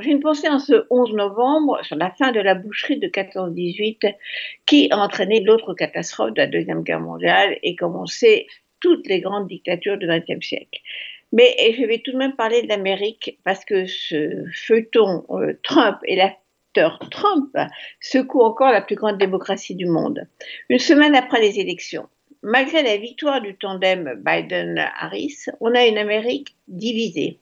J'ai une pensée en ce 11 novembre sur la fin de la boucherie de 14-18 qui a entraîné l'autre catastrophe de la Deuxième Guerre mondiale et comme on sait, toutes les grandes dictatures du XXe siècle. Mais je vais tout de même parler de l'Amérique parce que ce feuilleton euh, Trump et l'acteur Trump secoue encore la plus grande démocratie du monde. Une semaine après les élections, malgré la victoire du tandem Biden-Harris, on a une Amérique divisée.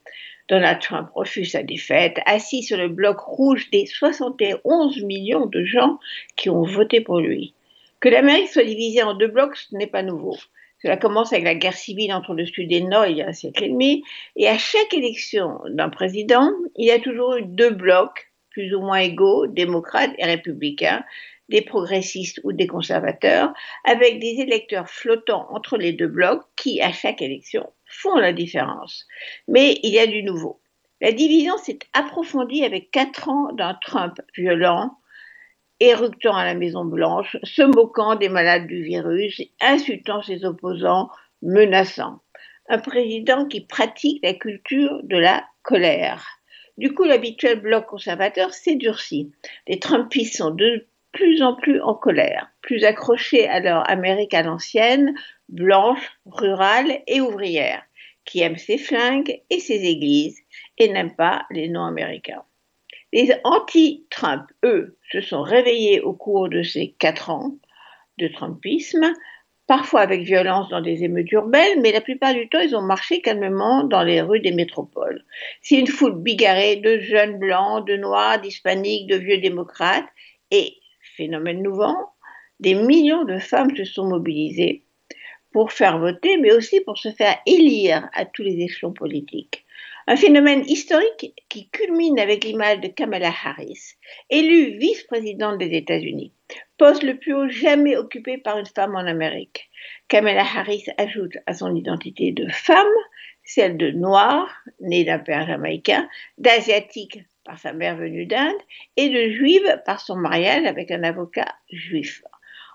Donald Trump refuse sa défaite, assis sur le bloc rouge des 71 millions de gens qui ont voté pour lui. Que l'Amérique soit divisée en deux blocs, ce n'est pas nouveau. Cela commence avec la guerre civile entre le Sud et le Nord il y a un siècle et demi, et à chaque élection d'un président, il y a toujours eu deux blocs, plus ou moins égaux, démocrates et républicains, des progressistes ou des conservateurs, avec des électeurs flottants entre les deux blocs qui, à chaque élection, font la différence. Mais il y a du nouveau. La division s'est approfondie avec quatre ans d'un Trump violent, éructant à la Maison Blanche, se moquant des malades du virus, insultant ses opposants, menaçant. Un président qui pratique la culture de la colère. Du coup, l'habituel bloc conservateur s'est durci. Les Trumpistes sont de plus en plus en colère, plus accrochés à leur Amérique à l'ancienne, blanche, rurale et ouvrière, qui aime ses flingues et ses églises et n'aime pas les non-américains. Les anti-Trump, eux, se sont réveillés au cours de ces quatre ans de Trumpisme, parfois avec violence dans des émeutes urbaines, mais la plupart du temps, ils ont marché calmement dans les rues des métropoles. C'est une foule bigarrée de jeunes blancs, de noirs, d'hispaniques, de vieux démocrates, et phénomène nouveau, des millions de femmes se sont mobilisées pour faire voter, mais aussi pour se faire élire à tous les échelons politiques. Un phénomène historique qui culmine avec l'image de Kamala Harris, élue vice-présidente des États-Unis, poste le plus haut jamais occupé par une femme en Amérique. Kamala Harris ajoute à son identité de femme celle de noire, née d'un père jamaïcain, d'asiatique par sa mère venue d'Inde et de juive par son mariage avec un avocat juif.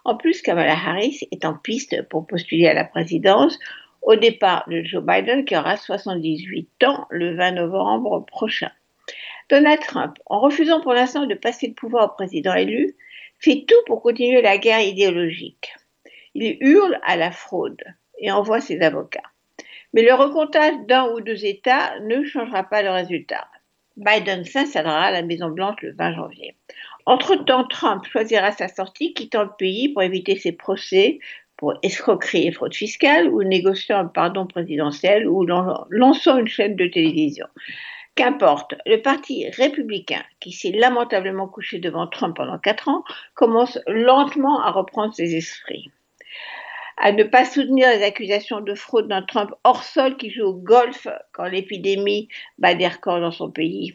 En plus, Kamala Harris est en piste pour postuler à la présidence au départ de Joe Biden qui aura 78 ans le 20 novembre prochain. Donald Trump, en refusant pour l'instant de passer le pouvoir au président élu, fait tout pour continuer la guerre idéologique. Il hurle à la fraude et envoie ses avocats. Mais le recomptage d'un ou deux États ne changera pas le résultat. Biden s'installera à la Maison-Blanche le 20 janvier. Entre-temps, Trump choisira sa sortie, quittant le pays pour éviter ses procès pour escroquerie et fraude fiscale, ou négociant un pardon présidentiel, ou lançant une chaîne de télévision. Qu'importe, le parti républicain, qui s'est lamentablement couché devant Trump pendant quatre ans, commence lentement à reprendre ses esprits à ne pas soutenir les accusations de fraude d'un Trump hors sol qui joue au golf quand l'épidémie bat des records dans son pays.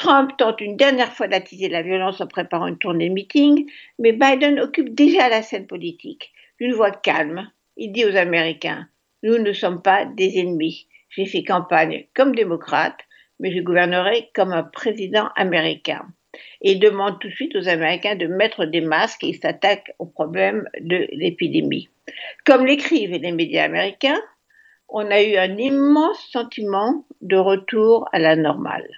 Trump tente une dernière fois d'attiser la violence en préparant une tournée meeting, mais Biden occupe déjà la scène politique. D'une voix calme, il dit aux Américains Nous ne sommes pas des ennemis. J'ai fait campagne comme démocrate, mais je gouvernerai comme un président américain et demande tout de suite aux Américains de mettre des masques et il s'attaque au problème de l'épidémie. Comme l'écrivent les médias américains, on a eu un immense sentiment de retour à la normale.